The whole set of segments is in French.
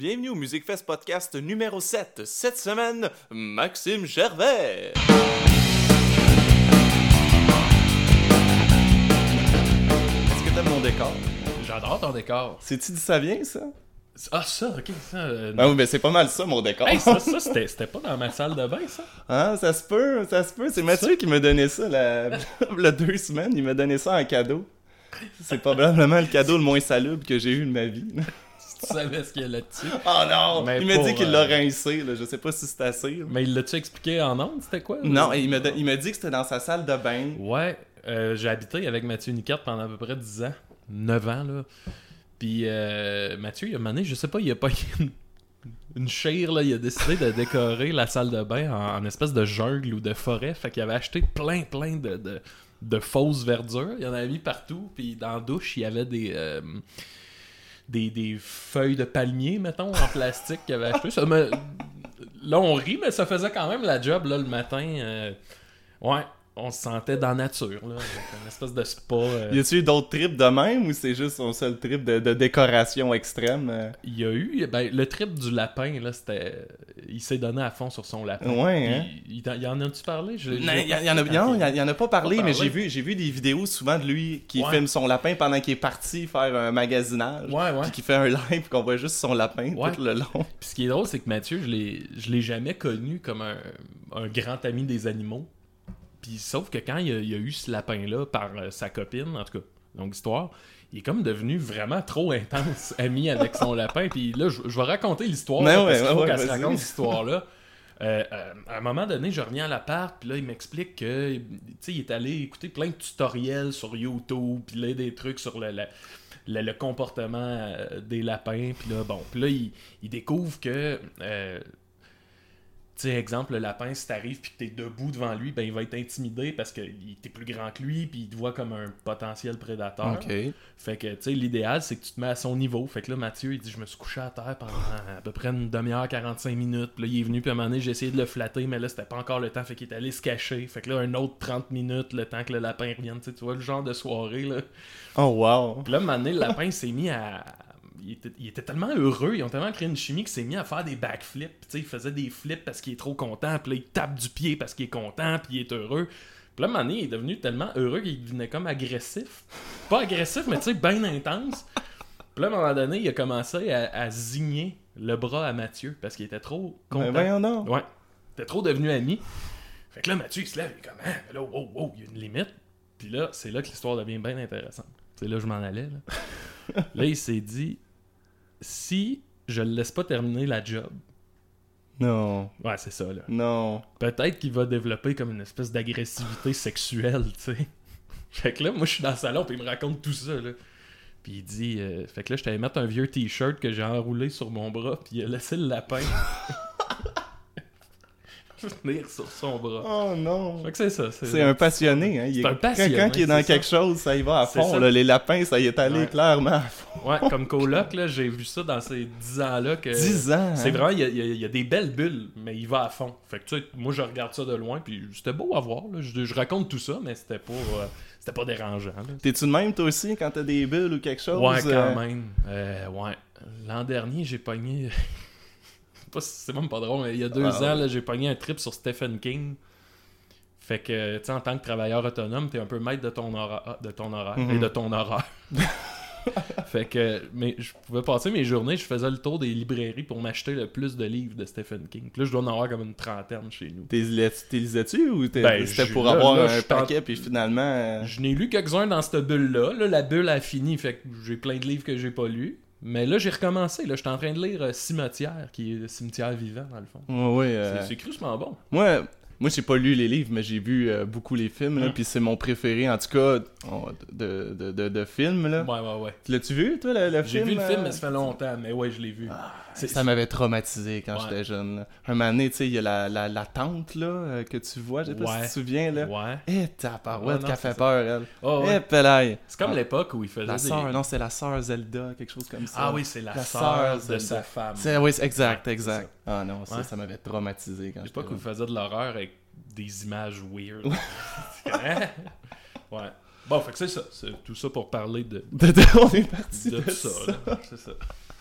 Bienvenue au Musique Fest podcast numéro 7. Cette semaine, Maxime Gervais. Est-ce que t'aimes mon décor? J'adore ton décor. C'est-tu dit ça vient, ça? Ah, ça, ok. Ça, euh, Ah oui, mais c'est pas mal ça, mon décor. Hey, ça, ça c'était c'était pas dans ma salle de bain, ça? Ah, ça se peut, ça se peut. C'est Mathieu qui m'a donné ça la... le deux semaines. Il m'a donné ça en cadeau. C'est probablement le cadeau le moins salubre que j'ai eu de ma vie. Tu savais ce qu'il y a là-dessus. Oh non! Mais il m'a dit qu'il euh, l'a rincé, là. Je sais pas si c'est assez. là. Mais il l'a-tu expliqué en ondes, c'était quoi? Non, il m'a don- il m'a dit que c'était dans sa salle de bain. Ouais, euh, j'ai habité avec Mathieu Niquette pendant à peu près 10 ans. 9 ans, là. Puis euh, Mathieu, il a mané, je sais pas, il a pas une, une chire, là. Il a décidé de décorer la salle de bain en, en espèce de jungle ou de forêt. Fait qu'il avait acheté plein, plein de, de, de fausses verdures. Il y en avait mis partout. Puis dans la douche, il y avait des... euh, des, des feuilles de palmier, mettons, en plastique qu'il avait acheté. Ça me... Là, on rit, mais ça faisait quand même la job, là, le matin. euh, Ouais, on se sentait dans la nature, là, une espèce de spa. euh. Y a-tu eu d'autres trips de même ou c'est juste son seul trip de, de décoration extrême? euh? Il y a eu, ben, le trip du lapin, là, c'était... Il s'est donné à fond sur son lapin. Ouais, hein? Il, il, il en a-tu parlé? Je- Non, il y, en a, non, il y en- a pas parlé, Pas mais j'ai vu, j'ai vu des vidéos souvent de lui qui Ouais. filme son lapin pendant qu'il est parti faire un magasinage. Ouais, ouais. Puis qui fait un live qu'on voit juste son lapin Ouais. tout le long. Puis ce qui est drôle, c'est que Mathieu, je l'ai, je l'ai jamais connu comme un, un grand ami des animaux. Puis sauf que quand il a, il a eu ce lapin-là par euh, sa copine, en tout cas, longue histoire, il est comme devenu vraiment trop intense ami avec son lapin. Puis là, je, je vais raconter l'histoire ouais, parce qu'il ouais, faut ouais, qu'elle se vas-y. raconte cette histoire-là. Euh, euh, à un moment donné, je reviens à l'appart, puis là, il m'explique que, tu sais, il est allé écouter plein de tutoriels sur YouTube, puis là, des trucs sur le, le- le- le comportement des lapins, puis là, bon, puis là, il, il découvre que, sais, exemple, le lapin, si t'arrives puis que t'es debout devant lui, ben, il va être intimidé parce que t'es plus grand que lui, puis il te voit comme un potentiel prédateur. Fait que, tu sais, l'idéal, c'est que tu te mets à son niveau. Fait que là, Mathieu, il dit, je me suis couché à terre pendant à peu près une demi-heure, 45 minutes. Puis là, il est venu, puis à un moment donné, j'ai essayé de le flatter, mais là, c'était pas encore le temps. Fait qu'il est allé se cacher. Fait que là, un autre 30 minutes, le temps que le lapin revienne. Tu vois le genre de soirée, là. Oh wow! Puis là, à un moment donné, le lapin s'est mis à. Il était, il était tellement heureux, ils ont tellement créé une chimie qu'il s'est mis à faire des backflips. Puis, tu sais, il faisait des flips parce qu'il est trop content, puis là, il tape du pied parce qu'il est content, puis il est heureux. Puis là, à un moment donné, il est devenu tellement heureux qu'il devenait comme agressif. Pas agressif, mais tu sais, bien intense. Puis là, à un moment donné, il a commencé à, à zigner le bras à Mathieu parce qu'il était trop Ben content. Ouais. T'es trop devenu ami. Fait que là, Mathieu, il se lève, il est comme, ah, là, wow, wow, il y a une limite. Puis là, c'est là que l'histoire devient bien intéressante. C'est là que je m'en allais. Là, là il s'est dit, si je le laisse pas terminer la job, Non, ouais, c'est ça, là. non. Peut-être qu'il va développer comme une espèce d'agressivité sexuelle, tu sais. Fait que là, moi, je suis dans le salon, puis il me raconte tout ça, là. Puis il dit, euh, fait que là, je t'allais mettre un vieux t-shirt que j'ai enroulé sur mon bras, puis il a laissé le lapin venir sur son bras. Oh non! Fait que c'est ça. C'est un passionné, hein? Il C'est est- un passionné, quand il est dans quelque chose, ça y va à fond. là. Les lapins, ça y est allé Ouais. clairement à fond. Ouais, comme coloc, là, j'ai vu ça dans ces 10 ans-là. que 10 ans! C'est hein? vraiment, il y a, il y des belles bulles, mais il va à fond. Fait que tu sais, moi je regarde ça de loin, puis c'était beau à voir. là. Je, je raconte tout ça, mais c'était pas, euh, c'était pas dérangeant. T'es-tu de même, toi aussi, quand t'as des bulles ou quelque chose? Ouais, quand euh, même. Euh, ouais. L'an dernier, j'ai pogné. C'est C'est même pas drôle, mais il y a deux Ah, ans, ouais. j'ai pogné un trip sur Stephen King. Fait que, tu sais, en tant que travailleur autonome, t'es un peu maître de ton horaire, de ton horaire Mhm. et de ton horaire. fait que, mais je pouvais passer mes journées, je faisais le tour des librairies pour m'acheter le plus de livres de Stephen King. Puis là, je dois en avoir comme une trentaine chez nous. T'es lisais-tu ou t'es- Ben, c'était pour là, avoir là, un paquet puis finalement. euh, Je n'ai lu quelques-uns dans cette bulle-là. Là, la bulle a fini, fait que j'ai plein de livres que j'ai pas lus. Mais là, j'ai recommencé. Là, je suis en train de lire euh, Cimetière, qui est le cimetière vivant, dans le fond. Ouais, ouais. euh, C'est- C'est crûment bon. Moi, moi j'ai pas lu les livres, mais j'ai vu euh, beaucoup les films, là, Hum. puis c'est mon préféré, en tout cas, on- de, de, de, de films. Là. Ouais, ouais, ouais. L'as-tu vu, toi, le, le J'ai film? vu le film, euh? mais ça fait longtemps. Mais ouais, je l'ai vu. C'est- Ça m'avait traumatisé quand Ouais. j'étais jeune. là. Un moment donné, tu sais, il y a la, la, la tante là, euh, que tu vois, je sais pas si tu te souviens. là. Ouais. Eh, ta parouette qui a fait peur, elle. Oh, Eh, ouais. pelaille. C'est comme Ah, l'époque où il faisait La des... sœur, non, c'est la sœur Zelda, quelque chose comme ça. Ah oui, c'est la, La sœur de Zelda. sa femme. C'est, oui, exact, exact. Ah non, ça, ça m'avait traumatisé quand j'étais L'époque où il faisait de l'horreur avec des images weird. Hein? ouais. Bon, fait que c'est ça. C'est tout ça pour parler de, on est parti de de ça. ça. là. C'est ça.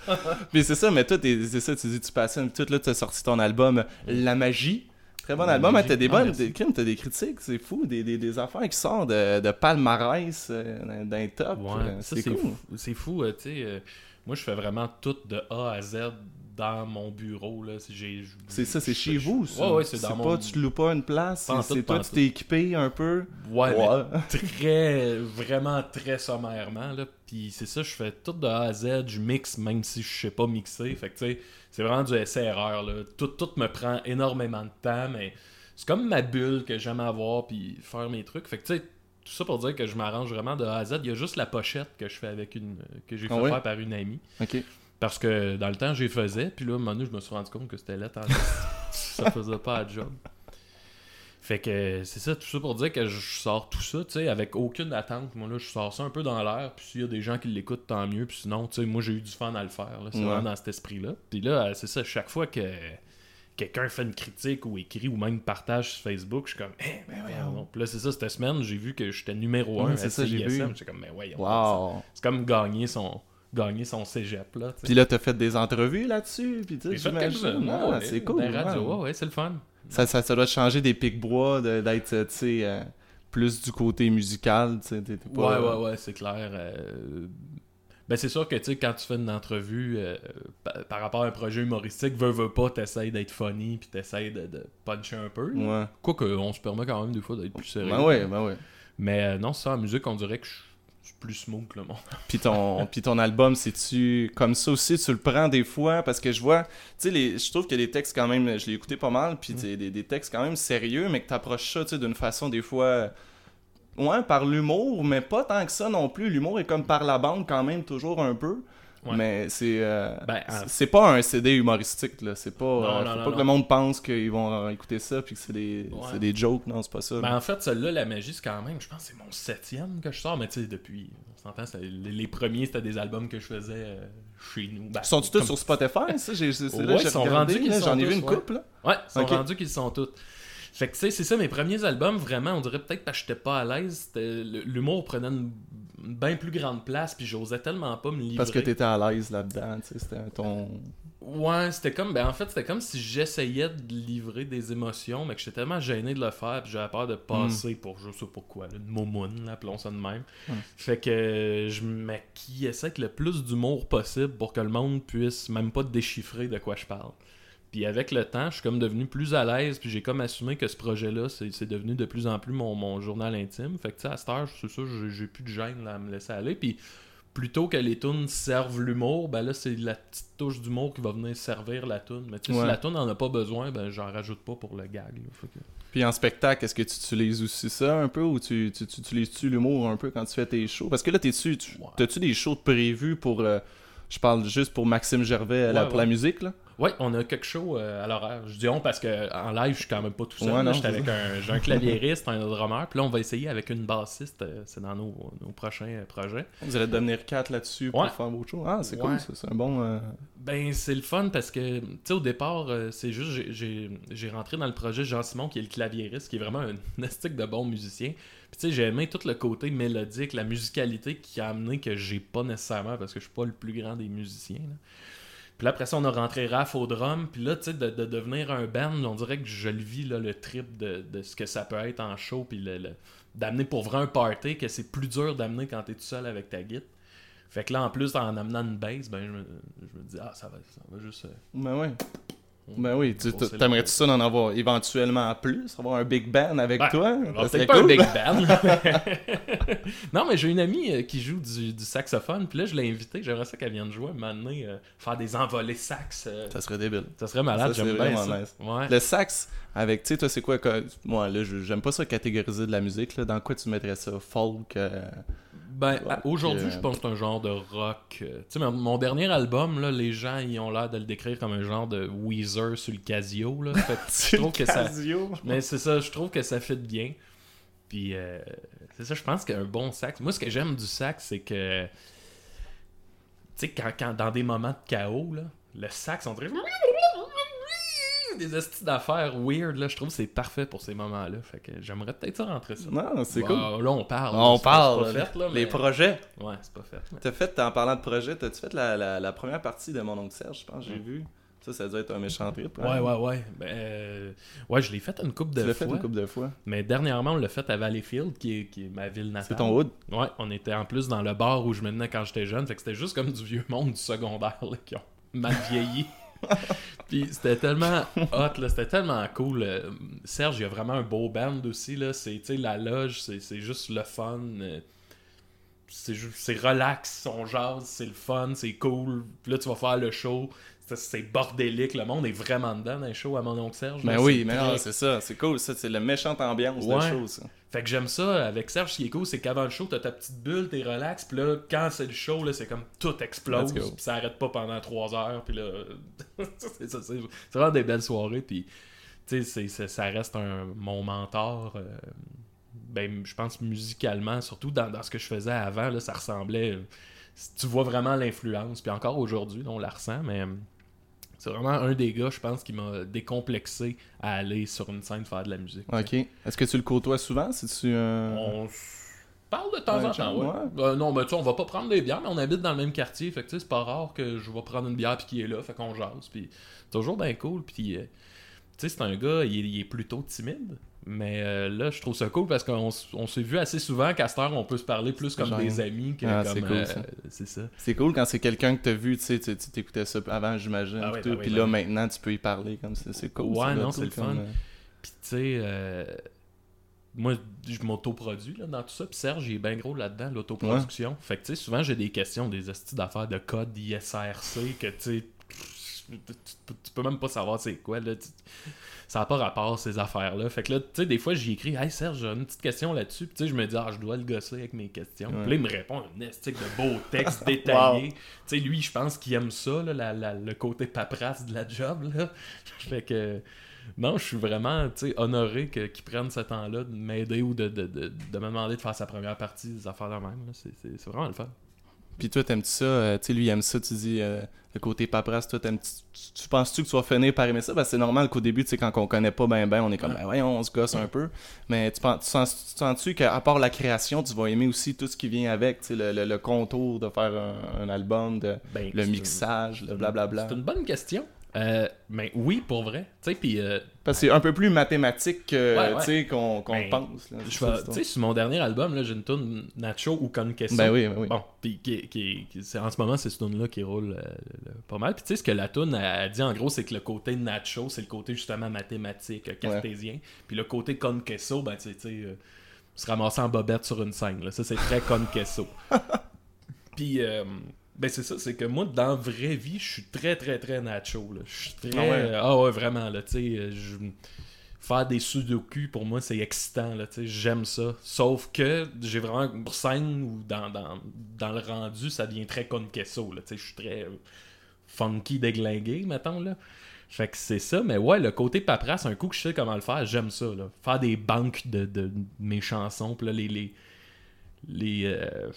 Puis c'est ça, mais toi, c'est ça, tu dis, tu passionnes. Tout là, tu as sorti ton album La Magie. Très bon La album, hein, t'as des Ah, bonnes, des, t'as des critiques, c'est fou, des, des, des affaires qui sortent de, de palmarès euh, d'un- top. Ouais, euh, c'est cool. fou. C'est fou, euh, tu sais. euh, moi, je fais vraiment tout de A à Z dans mon bureau. là. C'est j'ai- C'est ça, c'est chez vous, ça. Ouais, ouais, c'est dans pas, tu loues pas une place, c'est toi, tu t'es équipé un peu. Ouais, très, vraiment très sommairement. Là. Puis c'est ça, je fais tout de A à Z, je mixe même si je sais pas mixer. Fait que tu sais, c'est vraiment du essai-erreur. là. Tout, tout me prend énormément de temps, mais c'est comme ma bulle que j'aime avoir puis faire mes trucs. Fait que tu sais, tout ça pour dire que je m'arrange vraiment de A à Z. Il y a juste la pochette que je fais avec une. que j'ai fait Ah faire par une amie. Parce que dans le temps, j'y faisais, puis là, à un moment donné, je me suis rendu compte que c'était là, ça faisait pas la job. Fait que c'est ça, tout ça pour dire que je sors tout ça, tu sais, avec aucune attente. Moi, là, je sors ça un peu dans l'air, puis s'il y a des gens qui l'écoutent, tant mieux. Puis sinon, tu sais, moi, j'ai eu du fun à le faire. là. C'est Ouais. vraiment dans cet esprit-là. Puis là, c'est ça, chaque fois que quelqu'un fait une critique ou écrit ou même partage sur Facebook, je suis comme, eh, ben voyons. donc. Puis là, c'est ça, cette semaine, j'ai vu que j'étais numéro Ouais, 1 c'est à ça, j'ai vu. CISM. J'étais comme, ben voyons. Wow. C'est comme gagner son, gagner son cégep, là. tu sais. Puis là, t'as fait des entrevues là-dessus, puis j'imagine. quelques-unes, Ah, ouais, c'est cool. des radios, ouais. c'est le fun. Ça, ça, ça doit te changer des pics bois, de- d'être, euh, tu sais, euh, plus du côté musical, tu sais, t'es t'es pas... Ouais, ouais, ouais, c'est clair. euh, Ben, c'est sûr que, tu sais, quand tu fais une entrevue euh, pa- par rapport à un projet humoristique, veux, veux pas, t'essayes d'être funny, puis t'essayes de, de puncher un peu. Ouais. Quoique, on se permet quand même des fois d'être plus sérieux. Ben ouais, ben ouais. Mais euh, non, ça, en musique, on dirait que je suis plus smooth que le monde. Puis ton, puis ton album, c'est-tu comme ça aussi, tu le prends des fois, parce que je vois, tu sais, les- je trouve que les textes quand même, je l'ai écouté pas mal, puis Mm. des, des textes quand même sérieux, mais que t'approches ça, tu sais, d'une façon des fois, ouais, par l'humour, mais pas tant que ça non plus. L'humour est comme par la bande quand même, toujours un peu. Ouais. Mais c'est euh, Ben, en- c'est- pas un CD humoristique là, c'est pas Non, euh, non, faut non, pas que le monde pense qu'ils vont euh, écouter ça puis que c'est des Ouais. c'est des jokes, non, c'est pas ça. Ben, en fait, celle-là, la magie, c'est quand même, je pense que c'est mon septième que je sors, mais tu sais, depuis, on s'entend, les, premiers, c'était des albums que je faisais euh, chez nous. Ben, Sont-tu tous comme- sur Spotify ça? J'ai Ouais, ils sont rendus sont j'en ai vu tous, une couple là. Ouais, ils sont Ok. rendus qu'ils sont tous. Fait que tu sais, c'est ça, mes premiers albums, vraiment, on dirait peut-être parce que j'étais pas à l'aise, l'humour prenait une bien plus grande place, puis j'osais tellement pas me livrer. Parce que t'étais à l'aise là-dedans, tu sais, c'était ton Ouais, c'était comme, ben en fait, c'était comme si j'essayais de livrer des émotions, mais que j'étais tellement gêné de le faire, puis j'avais peur de passer pour je sais pas quoi, une momoune, là, appelons ça de même. Hmm. Fait que je m'acquiesçais avec le plus d'humour possible pour que le monde puisse même pas déchiffrer de quoi je parle. Puis avec le temps, je suis comme devenu plus à l'aise, puis j'ai comme assumé que ce projet-là, c'est devenu de plus en plus mon, mon journal intime. Fait que tu sais, à cette heure, c'est ça, j'ai- plus de gêne là, à me laisser aller. Puis plutôt que les tunes servent l'humour, ben là, c'est la petite touche d'humour qui va venir servir la tune. Mais tu sais, Ouais. si la tune en a pas besoin, ben j'en rajoute pas pour le gag. là. Fait que- Puis en spectacle, est-ce que tu utilises aussi ça un peu ou tu, tu, tu utilises-tu l'humour un peu quand tu fais tes shows? Parce que là, t'es-tu, tu, Ouais. t'as-tu des shows prévus pour. euh, je parle juste pour Maxime Gervais Ouais, pour la musique, là? Ouais, on a quelque chose euh, à l'horaire. Je dis on parce que en live, je suis quand même pas tout seul. Ouais, non, J'étais c'est avec un, j'ai un claviériste, un drummer. Puis là, on va essayer avec une bassiste. euh, c'est dans nos, nos prochains euh, projets. Vous allez devenir quatre là-dessus pour Ouais. faire vos shows. Ah, c'est Ouais. cool, ça. C'est un bon. euh, Ben, c'est le fun parce que, tu sais, au départ, euh, c'est juste, j'ai- j'ai j'ai rentré dans le projet Jean-Simon, qui est le claviériste, qui est vraiment un nastique de bon musicien. Puis, tu sais, j'ai aimé tout le côté mélodique, la musicalité qui a amené que j'ai pas nécessairement, parce que je suis pas le plus grand des musiciens. là. Puis là, après ça, on a rentré Raph au drum. Puis là, tu sais, de, de devenir un band, on dirait que je le vis, là, le trip de, ce que ça peut être en show. Puis le- d'amener pour vrai un party, que c'est plus dur d'amener quand t'es tout seul avec ta guitare. Fait que là, en plus, en amenant une bass, ben, je me, dis, ah, ça va, ça va juste. euh, Ben oui. Ben oui, tu, t'aimerais-tu ça d'en avoir éventuellement plus? Avoir un big band avec Ben, toi? Peut-être pas cool. un big band. non, mais j'ai une amie euh, qui joue du, du saxophone, puis là, je l'ai invitée. J'aimerais ça qu'elle vienne jouer, m'amener, euh, faire des envolées sax. euh, Ça serait débile. ça serait malade, c'est j'aime bien ça. nice. Ouais. Le sax, avec, tu sais, toi, c'est quoi? Moi, là, j'aime pas ça catégoriser de la musique, là. Dans quoi tu mettrais ça? Folk? euh, Ben, Ouais, aujourd'hui, euh, je pense que c'est un genre de rock. euh, Tu sais, mon, mon dernier album, là, les gens, ils ont l'air de le décrire comme un genre de Weezer sur le Casio, là. Fait je trouve que ça... Casio. Mais c'est ça, je trouve que ça fit bien. Puis, euh, c'est ça, je pense qu'un bon sax. Moi, ce que j'aime du sax, c'est que. Tu sais, quand, quand dans des moments de chaos, là, le sax, on dirait. Des estis d'affaires weird, là, je trouve que c'est parfait pour ces moments-là. Fait que j'aimerais peut-être ça rentrer ça. Non, c'est cool. Là, on parle. On parle. c'est pas fait, là, Les projets. Ouais, c'est pas fait. mais- T'as fait, en parlant de projets, t'as-tu fait la, la, la première partie de mon oncle Serge, je pense, j'ai Mm. vu? Ça, ça doit être un méchant trip. Ouais, hein? ouais, ouais. Ben, euh, ouais, je l'ai fait une couple Tu de l'as fait fois. une couple de fois? Mais dernièrement, on l'a fait à Valleyfield, qui est, qui est ma ville natale. C'est ton hood? Ouais, on était en plus dans le bar où je me tenais quand j'étais jeune. Fait que c'était juste comme du vieux monde du secondaire là, qui ont mal vieilli. Puis c'était tellement hot, là, c'était tellement cool. Euh, Serge, il y a vraiment un beau band aussi. Là. C'est, la loge, c'est, juste le fun. euh, C'est, c'est relax, on jase, c'est le fun, c'est cool. Puis là, tu vas faire le show. C'est, bordélique, le monde est vraiment dedans dans les shows à mon oncle Serge. Ben oui, C'est mais non, c'est ça, c'est cool. Ça, c'est la méchante ambiance de Ouais. show, ça. Fait que j'aime ça avec Serge, ce qui est cool, c'est qu'avant le show, t'as ta petite bulle, t'es relax, puis là, quand c'est le show, là, c'est comme tout explose, puis ça arrête pas pendant trois heures, puis là, c'est ça, c'est c'est vraiment des belles soirées, puis tu sais, ça reste un, mon mentor, euh, ben, je pense musicalement, surtout dans, dans ce que je faisais avant, là, ça ressemblait, tu vois vraiment l'influence, puis encore aujourd'hui, on la ressent, mais... euh, C'est vraiment un des gars, je pense, qui m'a décomplexé à aller sur une scène faire de la musique. Ok. Est-ce que tu le côtoies souvent? C'est-tu un. On s- parle de temps Ouais, en temps, ouais. ouais. Euh, non, mais tu sais, on va pas prendre des bières, mais on habite dans le même quartier. Fait que tu sais, c'est pas rare que je vais prendre une bière puis qu'il est là. Fait qu'on jase. Puis c'est toujours bien cool. Puis euh, tu sais, c'est un gars, il est, il est plutôt timide. Mais euh, là, je trouve ça cool parce qu'on s'est vu assez souvent qu'à cette heure, on peut se parler plus comme Genre. des amis que Ah, comme. c'est cool, euh, c'est cool quand c'est quelqu'un que t'as vu, tu sais, tu tu t'écoutais ça avant, j'imagine. Ah ouais, tout, oui, puis là, oui. maintenant, tu peux y parler comme ça. C'est cool. Ouais, non, c'est le comme, fun. euh, Puis tu sais, euh, moi, je m'autoproduis dans tout ça. Puis Serge, il est bien gros là-dedans, l'autoproduction. Fait que tu sais, souvent, j'ai des questions, des astuces d'affaires de code ISRC que tu sais, tu, peux même pas savoir c'est quoi. Là, ça n'a pas rapport, ces affaires-là. Fait que là, tu sais, des fois, j'y écris Hey Serge, j'ai une petite question là-dessus. Puis tu sais, je me dis, ah, je dois le gosser avec mes questions. Ouais. Puis là, il me répond un estique de beaux textes détaillés. Tu sais, lui, je pense qu'il aime ça, là, la- la- le côté paperasse de la job. Là. fait que. Non, je suis vraiment honoré que- qu'il prenne ce temps-là de m'aider ou de, de, de, de me demander de faire sa première partie des affaires de même. c'est vraiment le fun. Puis toi, t'aimes-tu ça? euh, tu sais, lui, il aime ça, tu dis, euh, le côté paperasse, toi, t'aimes tu, tu penses-tu que tu vas finir par aimer ça? Parce que c'est normal qu'au début, tu sais, quand on connaît pas ben ben, on est comme, ben voyons, on se gosse un peu. Mais tu, penses, tu, sens, tu sens-tu qu'à part la création, tu vas aimer aussi tout ce qui vient avec, tu sais, le, le, le contour de faire un, un album, de, Ben, le mixage, le blablabla? C'est une bonne question. Euh, mais oui, pour vrai. Puis euh, Parce que c'est un peu plus mathématique que, Ouais, qu'on Ben, pense. tu sais, sur mon dernier album, j'ai une tune Nacho ou Con Queso. Ben oui, ben oui. Bon, puis qui, qui, qui- c'est- en ce moment, c'est cette tune-là qui roule euh, pas mal. Puis tu sais, ce que la tune a, a dit en gros, c'est que le côté Nacho, c'est le côté justement mathématique, euh, cartésien. Puis le côté Con Queso, ben tu sais, euh, se ramasser en bobette sur une scène. Là. Ça, c'est très Con Queso. Puis, euh, ben c'est ça, c'est que moi, dans la vraie vie, je suis très, très, très Nacho. Là. Je suis très. Ah ouais? euh, Ah ouais, vraiment, là, tu sais. euh, je- Faire des sudoku, pour moi, c'est excitant, là, tu sais, j'aime ça. Sauf que j'ai vraiment une scène où dans, dans, dans le rendu, ça devient très con queso, là, tu sais, je suis très euh, funky déglingué, mettons, là. Fait que c'est ça, mais ouais, le côté paperasse, un coup que je sais comment le faire, j'aime ça, là. Faire des banques de, de mes chansons, puis là, les... les les euh,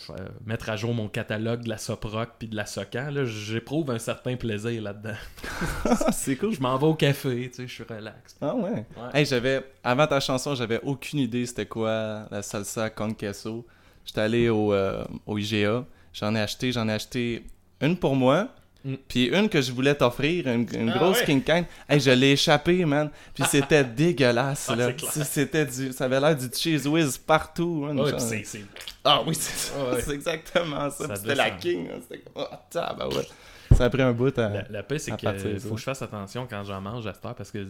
mettre à jour mon catalogue de la Soproc puis de la Socan, là, j'éprouve un certain plaisir là-dedans. c'est cool. Je m'en vais au café, tu sais, je suis relax. Ah ouais. Ouais. Hey, j'avais avant ta chanson, j'avais aucune idée c'était quoi la salsa con queso. J'étais allé au, euh, au IGA, j'en ai acheté, j'en ai acheté une pour moi, Mm. puis une que je voulais t'offrir, une, une Ah grosse ouais? King Can. Hey, je l'ai échappé, man. Puis c'était dégueulasse Ah, là. C'était du ça avait l'air du cheese whiz partout. Ouais, c'est Ah oui, c'est ça. Ouais. C'est exactement ça. Ça Puis C'était la King. hein. C'était comme oh, tabarouette. Ça a pris un bout à La, la paix, c'est qu'il faut que je fasse attention quand j'en mange à cette heure parce que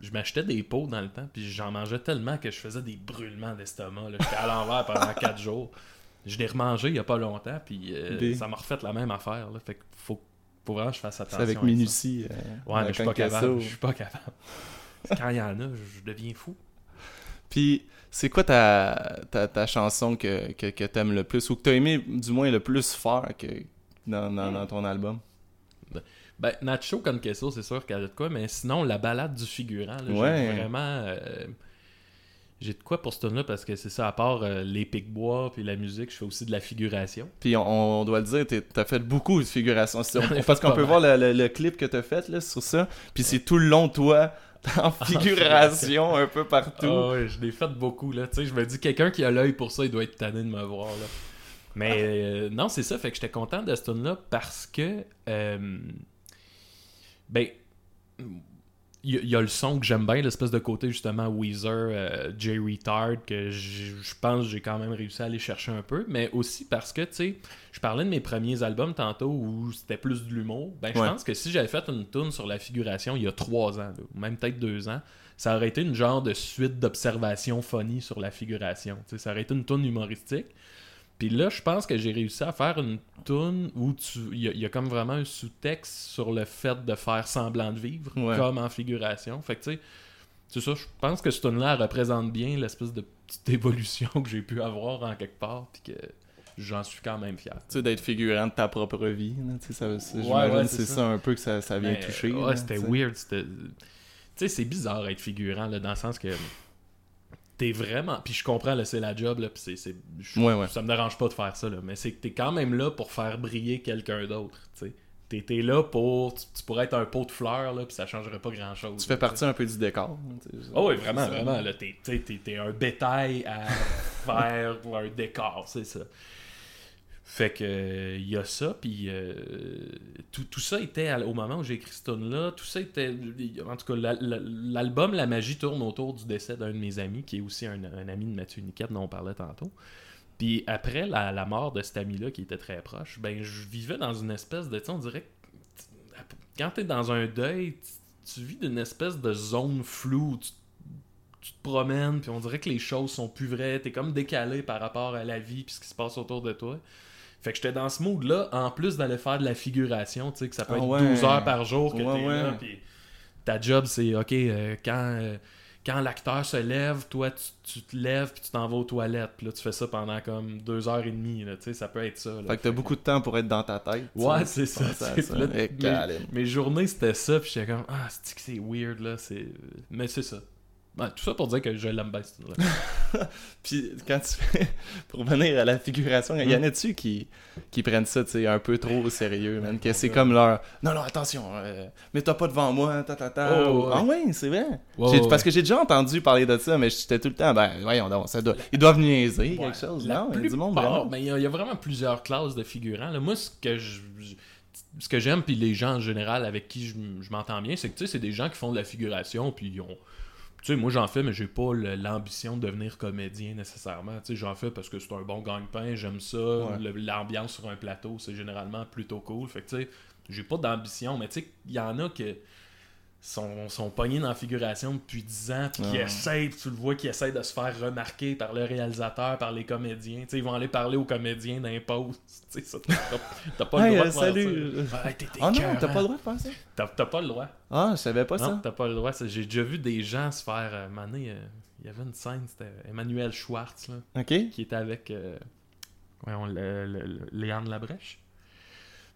je m'achetais des pots dans le temps, puis j'en mangeais tellement que je faisais des brûlements d'estomac. là. J'étais à l'envers pendant 4 jours. Je l'ai remangé il y a pas longtemps, puis euh, Des- ça m'a refait la même affaire. Là. Fait que faut, faut vraiment que je fasse C'est attention. avec ça. minutie. euh, Ouais, mais je suis pas capable. Je suis pas capable. Quand il y en a, je deviens fou. Puis, c'est quoi ta, ta, ta chanson que, que, que t'aimes le plus ou que t'as aimé du moins le plus faire que dans, dans, dans ton album? Ben, Nacho Con Queso, c'est sûr qu'elle a de quoi, mais sinon, la balade du figurant, là, Ouais. vraiment. euh, j'ai de quoi pour ce tune là parce que c'est ça, à part euh, les pics-bois puis la musique, je fais aussi de la figuration. Puis on, on doit le dire, t'as fait beaucoup de J'en ai parce qu'on peut voir le, le- le clip que t'as fait là, sur ça. Puis c'est tout le long, toi, en figuration un peu partout. Ah ouais, je l'ai fait beaucoup, là. Tu sais, je me dis, quelqu'un qui a l'œil pour ça, il doit être tanné de me voir, là. Mais euh, non, c'est ça, fait que j'étais content de ce tune-là parce que, euh, ben, il y, a- il y a le son que j'aime bien, l'espèce de côté, justement, Weezer, euh, Jay Retard, que je pense que j'ai quand même réussi à aller chercher un peu, mais aussi parce que, tu sais, je parlais de mes premiers albums tantôt où c'était plus de l'humour. Ben, je Ouais. pense que si j'avais fait une tune sur la figuration il y a trois ans, ou même peut-être deux ans, ça aurait été une genre de suite d'observations funny sur la figuration. Tu sais, ça aurait été une tune humoristique. Puis là, je pense que j'ai réussi à faire une tune où tu il y, a- il y a comme vraiment un sous-texte sur le fait de faire semblant de vivre, Ouais. comme en figuration. Fait que tu sais, c'est ça, je pense que cette tune-là représente bien l'espèce de petite évolution que j'ai pu avoir en quelque part, puis que j'en suis quand même fier. Tu sais, d'être figurant de ta propre vie. tu sais, Ouais, c'est ça. ça un peu que ça, ça vient toucher. Ouais, c'était weird. c'était- Tu sais, c'est bizarre être figurant, là, dans le sens que t'es vraiment. Puis je comprends, là, c'est la job, là, puis c'est. Ouais, ouais. Ça me dérange pas de faire ça, là, mais c'est que t'es quand même là pour faire briller quelqu'un d'autre, tu sais. T'es là pour. Tu, tu pourrais être un pot de fleurs, là, puis ça changerait pas grand chose. Tu fais partie un peu du décor. sais, Oh oui, vraiment, vraiment. Là, t'es, t'es- t'es- t'es un bétail à faire un décor, c'est ça. Fait que euh, il y a ça, puis euh, tout, tout ça était au moment où j'ai écrit ce tune-là, tout ça était. En tout cas, la- la- l'album La magie tourne autour du décès d'un de mes amis, qui est aussi un, ami de Mathieu Niquette dont on parlait tantôt. Puis après la, mort de cet ami-là qui était très proche, ben je vivais dans une espèce de. Tu on dirait que quand t'es dans un deuil, tu, vis d'une espèce de zone floue tu, tu te promènes, puis on dirait que les choses sont plus vraies. T'es comme décalé par rapport à la vie puis ce qui se passe autour de toi. Fait que j'étais dans ce mood-là, en plus d'aller faire de la figuration, tu sais, que ça peut Ah être ouais. 12 heures par jour que Ouais, t'es ouais. là, puis ta job, c'est, OK, euh, quand, euh, quand l'acteur se lève, toi, tu, tu te lèves, puis tu t'en vas aux toilettes, puis là, tu fais ça pendant comme deux heures et demie, là, tu sais, ça peut être ça. là. Fait que t'as beaucoup de temps pour être dans ta tête. Ouais, c'est ça. ça. là, Eh, mes, journées, c'était ça, puis j'étais comme, ah, c'est que c'est weird, là, c'est... Mais c'est ça. Ouais, tout ça pour dire que je l'aime bien, là Puis quand tu fais, pour revenir à la figuration, il y en a-tu qui, qui prennent ça, un peu trop au sérieux, man, que c'est comme leur, non, non, attention, euh, mets-toi pas devant moi, ta, ta, ta. Oh, ouais. Ah ouais, c'est vrai. Parce que j'ai déjà entendu parler de ça, mais j'étais tout le temps, ben, voyons donc, ça doit, ils doivent niaiser quelque chose, La non? Il y a du monde vraiment. ben, il y, a- il y a vraiment plusieurs classes de figurants. Là. Moi, ce que je, ce que j'aime, puis les gens en général avec qui je, je m'entends bien, c'est que tu sais, c'est des gens qui font de la figuration, puis ils ont. Tu sais, moi j'en fais, mais j'ai pas l'ambition de devenir comédien nécessairement. Tu sais, j'en fais parce que c'est un bon gagne-pain, j'aime ça. Ouais. L'ambiance sur un plateau, c'est généralement plutôt cool. Fait que tu sais, j'ai pas d'ambition, mais tu sais, il y en a que sont, sont pognés dans la figuration depuis 10 ans, puis qui Ah. essayent, tu le vois, qui essayent de se faire remarquer par le réalisateur, par les comédiens. Tu sais, ils vont aller parler aux comédiens d'impose. Tu sais, ça, t'as pas Hey, le droit de faire ça. Ouais, Ah non, t'as pas le droit de faire ça? T'as pas le droit. Ah, je savais pas non, ça. t'as pas le droit. J'ai déjà vu des gens se faire. Euh, maner, euh, il y avait une scène, c'était Emmanuel Schwartz, là, qui était avec euh, voyons, le, le- le- Léandre Labrèche.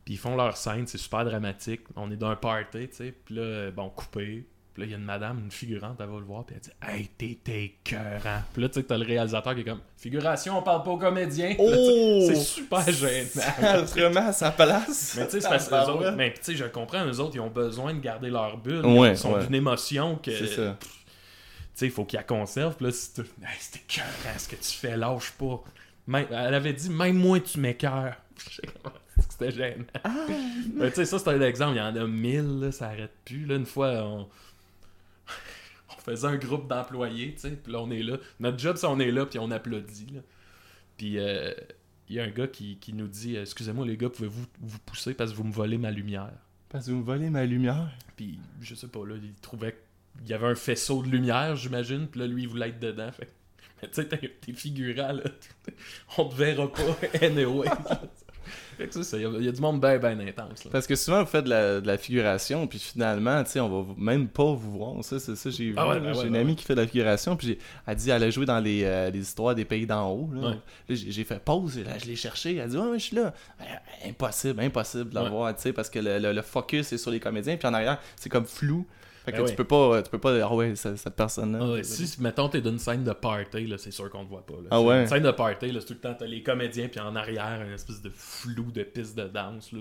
Puis ils font leur scène, c'est super dramatique. On est dans un party, tu sais. Puis là, bon, coupé. Puis là, il y a une madame, une figurante, elle va le voir, puis elle dit Hey, t'es écœurant. Puis là, tu sais, t'as le réalisateur qui est comme Figuration, on parle pas aux comédiens. Tu Oh! c'est super gênant. Remet à sa place. Mais tu sais, c'est parce que autres, mais tu sais, je comprends, eux autres, ils ont besoin de garder leur bulle. Ouais, ils sont ouais. d'une émotion que. C'est Tu ça. sais, il faut qu'ils la conservent. Puis là, tu. Hey, c'était écœurant ce que tu fais, lâche pas. Même- elle avait dit, même moi, tu m'écœures. C'était gênant. Ah. Tu sais, ça, c'est un exemple. Il y en a mille, là, ça arrête plus. Là, une fois, on. on faisait un groupe d'employés, tu sais, puis là, on est là. Notre job, c'est on est là, puis on applaudit, là. Puis euh, il y a un gars qui, qui nous dit euh, Excusez-moi, les gars, pouvez-vous vous pousser parce que vous me volez ma lumière? Parce que vous me volez ma lumière? Puis je sais pas, là, il trouvait qu'il y avait un faisceau de lumière, j'imagine, puis là, lui, il voulait être dedans. Fait... Mais tu sais, t'es t'es figurant, là. On te verra pas, anyway. Ça, il y, a- il y a du monde bien, bien intense, là. Parce que souvent, vous faites de la, de la figuration, puis finalement, tu sais, on va même pas vous voir. Ça, c'est ça, j'ai vu. Ah ouais, là. ben j'ai ouais, une ben amie ouais. qui fait de la figuration, puis elle dit elle a joué dans les, euh, les histoires des pays d'en haut. Là, Ouais. Là, j'ai fait pause, là, je l'ai cherché. Elle dit Ouais, je suis là. Ben, impossible, impossible de la voir, tu sais, parce que le, le- le focus est sur les comédiens, puis en arrière, c'est comme flou. Fait que Ben tu peux pas, tu peux pas, ah ouais, cette, cette personne-là. Ah ouais, si, mettons, t'es d'une scène de party, là, c'est sûr qu'on te voit pas. Là. Ah ouais? Une scène de party, là, c'est tout le temps, t'as les comédiens, puis en arrière, une espèce de flou de piste de danse. là.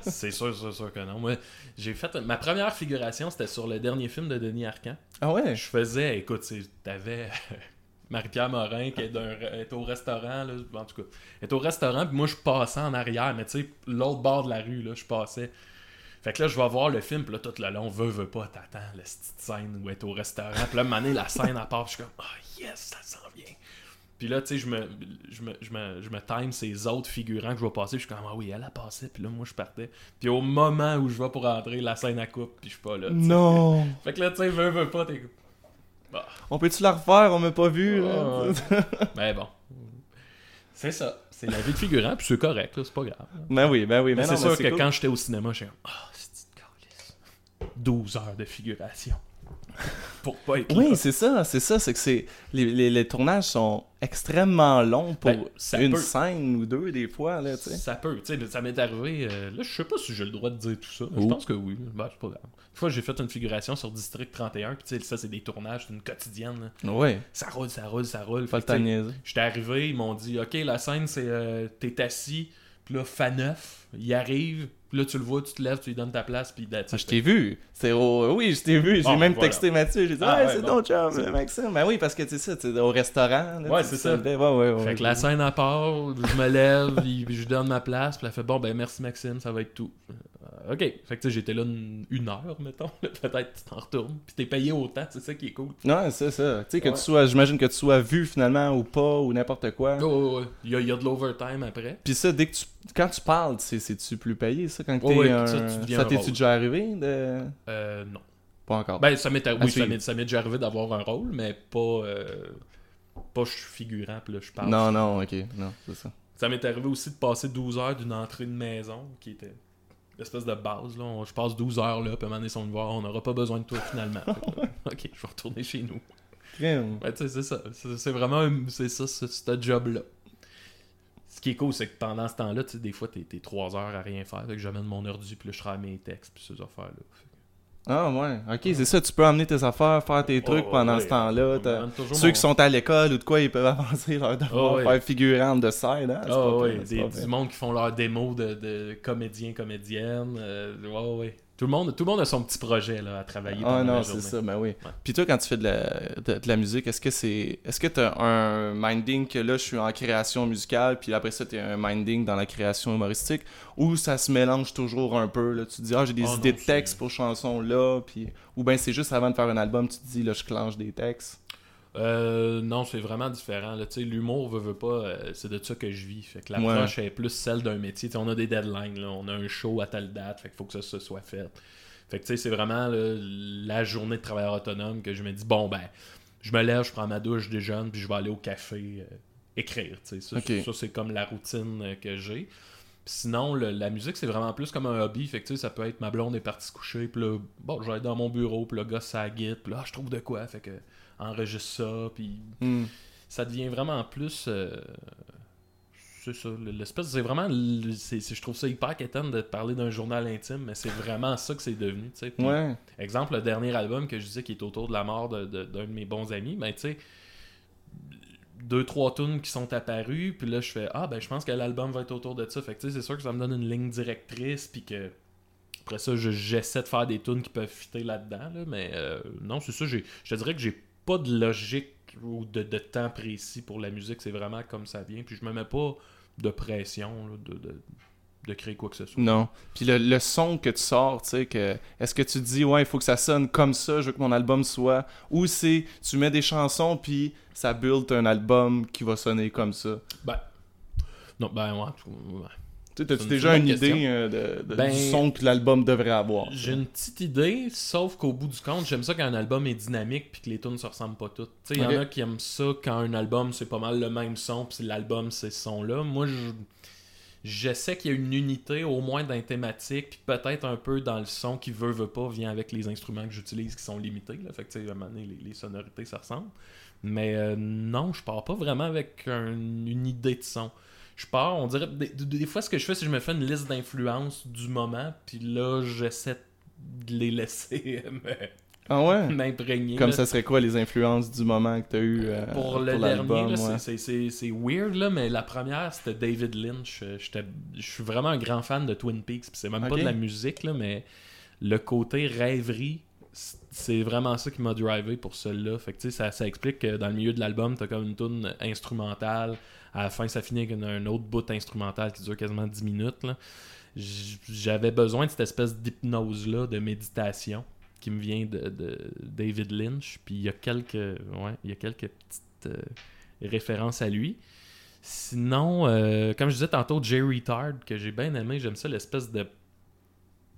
c'est sûr, sûr, sûr que non. Moi, j'ai fait. Ma première figuration, c'était sur le dernier film de Denis Arcand. Ah ouais? Je faisais, écoute, t'avais Marie-Pierre Morin qui est, est au restaurant, là, en tout cas, est au restaurant, puis moi je passais en arrière, mais tu sais, l'autre bord de la rue, là, je passais. Fait que là, je vais voir le film, puis là, tout le long, veut, veut pas, t'attends la petite scène où elle est au restaurant, puis là, donné, la scène à part, je suis comme, oh yes, ça s'en vient. Puis là, tu sais, je me, je, me, je, me, je me time ces autres figurants que je vais passer, je suis comme, ah oui, elle a passé, puis là, moi, je partais. Puis au moment où je vais pour rentrer, la scène à coupe, puis je suis pas là. Non! Fait que là, tu sais, veut, veut pas, t'es bah. On peut-tu la refaire? On m'a pas vu. là? Ah, ouais. Mais bon. C'est ça. C'est la vie de figurant, puis c'est correct, c'est pas grave. Ben oui, ben oui. Mais Mais c'est non, sûr mais que cool. quand j'étais au cinéma, j'étais comme Ah, calice. 12 heures de figuration. Pour pas être Oui, c'est ça, c'est ça, c'est que c'est les, les, les tournages sont extrêmement longs pour Ben, ça une peut. scène ou deux des fois là, tu sais. Ça peut, tu sais, ça m'est arrivé. euh, là, je sais pas si j'ai le droit de dire tout ça. Je pense que oui. Ben, c'est pas grave. Une fois, j'ai fait une figuration sur District 31, puis tu sais, ça, c'est des tournages, c'est une quotidienne. là. Ça roule, ça roule, ça roule. pas le. J'étais arrivé, ils m'ont dit Ok, la scène, c'est euh, t'es assis, puis là, Faneuf, il arrive, puis là, tu le vois, tu te lèves, tu lui donnes ta place, puis that's Ah, je t'ai vu. C'est au... Oui, je t'ai vu. J'ai Bon, même voilà. texté Mathieu. J'ai dit, Ah, ouais, ouais, c'est bon. ton chum, euh, Maxime. Ben oui, parce que tu sais ça, tu sais, au restaurant. là, Ouais, c'est ça. levais. Ouais, ouais, ouais. Fait que la scène à part, je me lève, il- je lui donne ma place, puis elle fait bon, ben merci Maxime, ça va être tout. Euh, ok. Fait que j'étais là une, une heure, mettons. Peut-être tu t'en retournes, puis t'es payé autant, c'est ça qui est cool. Non, c'est ça. Tu sais, que Ouais. tu sois, j'imagine que tu sois vu finalement ou pas, ou n'importe quoi. Oh, ouais, ouais. Il, y a, il y a de l'overtime après. Puis ça, dès que tu. Quand tu parles, c'est- c'est-tu plus payé, ça, quand Ouais, t'es ouais, un. ça, tu t'es-tu déjà arrivé de. Euh, non. Pas encore. Ben, ça m'est, oui, ça suivre. m'est, ça m'est déjà arrivé d'avoir un rôle, mais pas. euh, pas je suis figurant, puis là je parle. non, non, ok. Non, c'est ça. Ça m'est arrivé aussi de passer 12 heures d'une entrée de maison qui était l'espèce de base. Là. On- je passe 12 heures là, puis à un moment donné, ils sont venus voir, on n'aura pas besoin de toi finalement. Là, ok, je vais retourner chez nous. Ouais, c'est ça. C'est, vraiment c'est ça, ce, job-là. Ce qui est cool, c'est que pendant ce temps-là, des fois, t'es, t'es 3 heures à rien faire. Fait que j'amène mon ordi, puis là, je travaille mes textes, puis ces affaires-là. Ah, ouais. Ok, c'est ça. Tu peux emmener tes affaires, faire tes trucs Oh, pendant ouais. ce temps-là. Ceux mon- qui sont à l'école ou de quoi, ils peuvent avancer leur devoir, Oh, ouais. faire figurante de side. Hein? Ah pas des, du monde qui font leur démo de, de comédiens, comédiennes. euh, ouais, ouais. Tout le, monde, tout le monde a son petit projet là, à travailler Ah pendant non, c'est ça, ben oui. Ouais. Puis toi, quand tu fais de la, de, de la musique, est-ce que c'est. Est-ce que t'as un minding que là, je suis en création musicale, puis après ça, t'es un minding dans la création humoristique, ou ça se mélange toujours un peu, là? Tu te dis, ah, j'ai des Ah idées non, de textes pour chansons là, puis. Ou ben c'est juste avant de faire un album, tu te dis, là, je clenche des textes? Euh, non, c'est vraiment différent. L'humour, veut, veut pas, euh, c'est de ça que je vis. Fait que l'approche est plus celle d'un métier. On a des deadlines, là. on a un show à telle date, fait qu'il faut que ça, ça soit fait. Fait que tu sais, c'est vraiment là, la journée de travailleur autonome que je me dis, bon, ben, je me lève, je prends ma douche, je déjeune, puis je vais aller au café euh, écrire. Ça, c'est comme la routine que j'ai. Sinon, le- la musique, c'est vraiment plus comme un hobby. Fait que, tu sais, ça peut être ma blonde est partie se coucher, puis là, bon, je vais dans mon bureau, puis le gars, ça guide, puis là, ah, je trouve de quoi. Fait que, enregistre ça, puis Hmm. ça devient vraiment plus. euh, c'est ça, l'espèce. C'est vraiment. c'est- je trouve ça hyper quétaine de parler d'un journal intime, mais c'est vraiment ça que c'est devenu, tu sais. Ouais. Exemple, le dernier album que je disais qui est autour de la mort de- de- d'un de, mes bons amis, ben tu sais, deux, trois tunes qui sont apparues, puis là je fais Ah ben je pense que l'album va être autour de ça. Fait que tu sais, c'est sûr que ça me donne une ligne directrice, puis que après ça, je- j'essaie de faire des tunes qui peuvent fitter là-dedans, là, mais euh, non, c'est ça, j'ai- je te dirais que j'ai pas de logique ou de, de temps précis pour la musique, c'est vraiment comme ça vient, puis je me mets pas de pression là, de, de, de créer quoi que ce soit. Non. Puis le, le son que tu sors, tu sais, que est-ce que tu te dis, ouais, il faut que ça sonne comme ça, je veux que mon album soit, ou c'est tu mets des chansons, puis ça build un album qui va sonner comme ça? Ben, non, ben ouais, ouais. Tu sais, t'as-tu déjà une idée euh, de, de- Ben, du son que l'album devrait avoir? J'ai une petite idée, sauf qu'au bout du compte, j'aime ça quand un album est dynamique puis que les tunes se ressemblent pas toutes. Tu sais, il y en a qui aiment ça quand un album c'est pas mal le même son puis l'album c'est ce son-là. Moi, je j'essaie qu'il y ait une unité au moins dans les thématiques puis peut-être un peu dans le son qui veut veut pas vient avec les instruments que j'utilise qui sont limités. Là. Fait que à un moment donné, les, les sonorités ça ressemble. Mais euh, non, je pars pas vraiment avec un- une idée de son. Je pars, on dirait, des, fois ce que je fais c'est que je me fais une liste d'influences du moment puis là j'essaie de les laisser ah ouais? m'imprégner. Comme là. ça serait quoi les influences du moment que t'as eu euh, pour le l'album, dernier, là, ouais. c'est- weird, là, mais la première, c'était David Lynch. Euh, j'étais- Je suis vraiment un grand fan de Twin Peaks. puis C'est même pas de la musique, là, mais le côté rêverie, c'est vraiment ça qui m'a drivé pour celui-là. Fait que, tu sais, ça, ça explique que dans le milieu de l'album, t'as comme une tune instrumentale. À la fin, ça finit avec un autre bout instrumental qui dure quasiment 10 minutes. J'avais besoin de cette espèce d'hypnose-là, de méditation, qui me vient de, de David Lynch. Puis il y a quelques, ouais, il y a quelques petites euh, références à lui. Sinon, euh, comme je disais tantôt, Jerry Tard, que j'ai bien aimé, j'aime ça, l'espèce de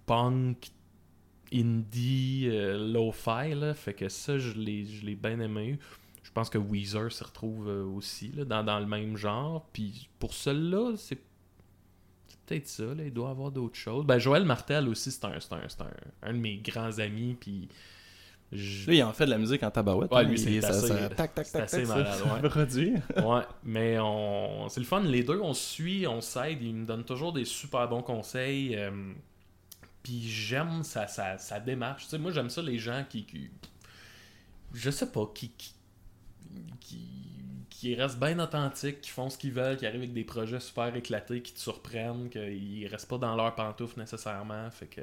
punk indie euh, lo-fi, là. Fait que ça, je l'ai je l'ai bien aimé. Je pense que Weezer se retrouve euh, aussi là, dans, dans le même genre. Puis pour celui-là, c'est c'est peut-être ça. Là. Il doit y avoir d'autres choses. Ben, Joël Martel aussi, c'est un, un, un, un de mes grands amis. Puis je- Lui, il en fait de la musique en tabarouette. Ouais, hein, lui, c'est ça, assez- ça- tac, tac, c'est tac, assez malade, ouais. produit. Ouais, mais on... c'est le fun. Les deux, on se suit, on s'aide. Il me donne toujours des super bons conseils. euh, Puis j'aime sa, sa, sa démarche. Tu sais, moi, j'aime ça, les gens qui, qui- Je sais pas, qui. qui, qui, qui restent bien authentiques, qui font ce qu'ils veulent, qui arrivent avec des projets super éclatés, qui te surprennent, qu'ils restent pas dans leur pantoufle nécessairement. Fait que.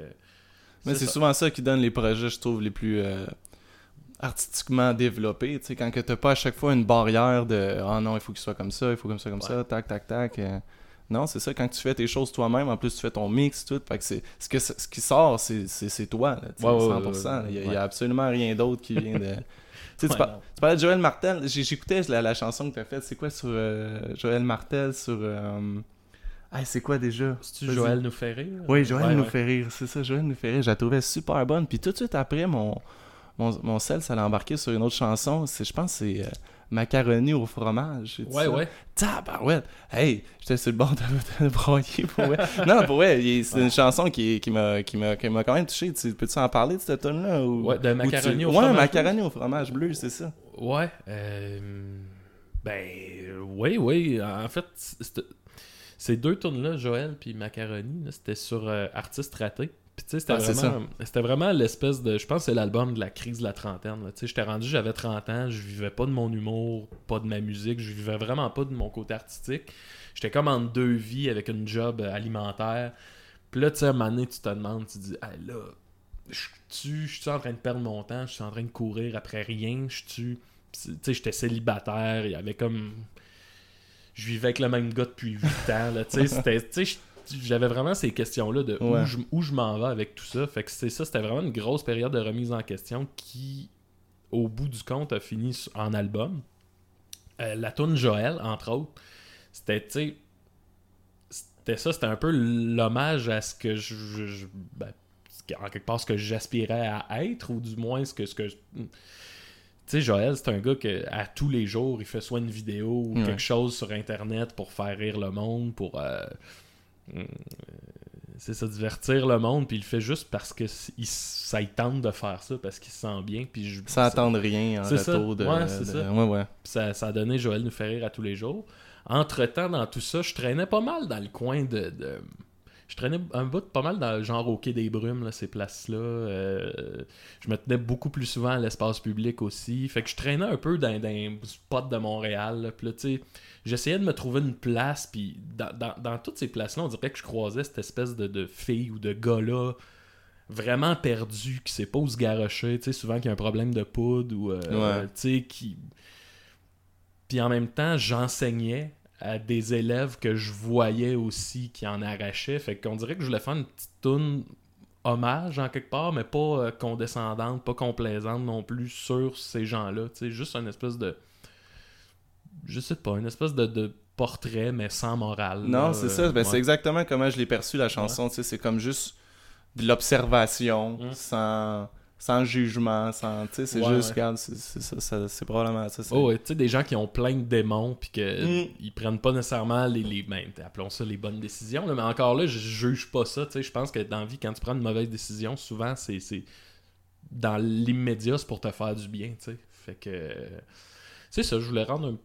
Mais c'est souvent ça qui donne les projets, je trouve, les plus euh, artistiquement développés. Tu sais, quand t'as pas à chaque fois une barrière de « Ah non, il faut qu'il soit comme ça, il faut comme ça, comme Ouais. ça, tac, tac, tac. euh. Non, c'est ça, quand tu fais tes choses toi-même, en plus tu fais ton mix, tout. Fait que c'est, ce, que, ce qui sort, c'est, toi, là, tu sais, Ouais, ouais, 100%. ouais, Il y a- a absolument rien d'autre qui vient de... Tu tu, Ouais, par- tu parlais de Joël Martel. J'écoutais la, la chanson que t'as faite. C'est quoi sur euh, Joël Martel sur. Euh... Ah, c'est quoi déjà? Joël nous fait rire? Oui, Joël Ouais, nous fait rire. C'est ça, Joël nous fait rire. Je la trouvais super bonne. Puis tout de suite après, mon, mon, mon sel, ça l'a embarqué sur une autre chanson. C'est, je pense que c'est euh, Macaroni au fromage. Ouais, ça? ouais. Tabarouette! Hey, j'étais sur le bord de, de broyer pour vrai. non, pour vrai, c'est une chanson qui, qui, m'a, qui, m'a, qui m'a quand même touché. Tu, peux-tu en parler de cette tune-là? Ou, Ouais, de Macaroni tu- au ouais, fromage macaroni au fromage bleu, c'est ça. Ouais. euh, ben, oui, oui. En fait, ces deux tunes-là, Joël puis Macaroni, là, c'était sur euh, Artiste Raté. Puis tu sais, c'était Ah, vraiment, c'était vraiment l'espèce de. Je pense que c'est l'album de la crise de la trentaine. Tu sais, j'étais rendu, j'avais 30 ans, je vivais pas de mon humour, pas de ma musique, je vivais vraiment pas de mon côté artistique. J'étais comme en deux vies avec une job euh, alimentaire. Puis là, tu sais, à un moment donné, tu te demandes, tu te dis, ah là, je suis je suis en train de perdre mon temps, je suis en train de courir après rien, je suis. Tu sais, j'étais célibataire, il y avait comme. Je vivais avec le même gars depuis 8 ans, là. Tu sais, c'était. J'avais vraiment ces questions-là de Ouais. où je, où je m'en vais avec tout ça. Fait que c'est ça, c'était vraiment une grosse période de remise en question qui, au bout du compte, a fini en album. Euh, la tune Joël, entre autres, c'était, tu sais, c'était ça, c'était un peu l'hommage à ce que je, je- je- ben, en quelque part ce que j'aspirais à être, ou du moins ce que, ce que je- tu sais, Joël, c'est un gars que à tous les jours, il fait soit une vidéo ou Ouais. quelque chose sur Internet pour faire rire le monde, pour euh, c'est ça, divertir le monde, puis il le fait juste parce que il, ça il tente de faire ça, parce qu'il se sent bien, puis je, Sans attendre rien en C'est ça. retour de. Ouais, c'est de- ça. Ouais, ça, ça a donné Joël nous faire rire à tous les jours. Entre-temps, dans tout ça, je traînais pas mal dans le coin de... de- Je traînais un bout pas mal dans le genre au Quai des Brumes, là, ces places-là. Euh, je me tenais beaucoup plus souvent à l'espace public aussi. Fait que je traînais un peu dans, dans un spot de Montréal. là. Puis là, tu sais, j'essayais de me trouver une place. Puis dans, dans- dans toutes ces places-là, on dirait que je croisais cette espèce de, de fille ou de gars-là vraiment perdu, qui sait pas où se garrocher. Tu sais, souvent qu'il y a un problème de poudre ou... euh, Ouais. Tu sais, qui... Puis en même temps, j'enseignais à des élèves que je voyais aussi qui en arrachaient. Fait qu'on dirait que je voulais faire une petite toune hommage en quelque part, mais pas euh, condescendante, pas complaisante non plus sur ces gens-là. Tu sais, juste une espèce de. Je sais pas, une espèce de, de portrait, mais sans morale. Non, c'est euh, ça. Ben, ouais. C'est exactement comment je l'ai perçu la chanson. tu sais, C'est comme juste de l'observation, Mm. sans, sans jugement, sans. tu sais, C'est Ouais, juste, ouais. regarde, c'est- probablement ça. Oh, ouais, tu sais, des gens qui ont plein de démons, puis que Mm. ils prennent pas nécessairement les, les ben, appelons ça les bonnes décisions, là, mais encore là, je juge pas ça, tu sais, je pense que dans la vie, quand tu prends une mauvaise décision, souvent, c'est, dans l'immédiat, c'est pour te faire du bien, tu sais, fait que, c'est ça, je voulais rendre un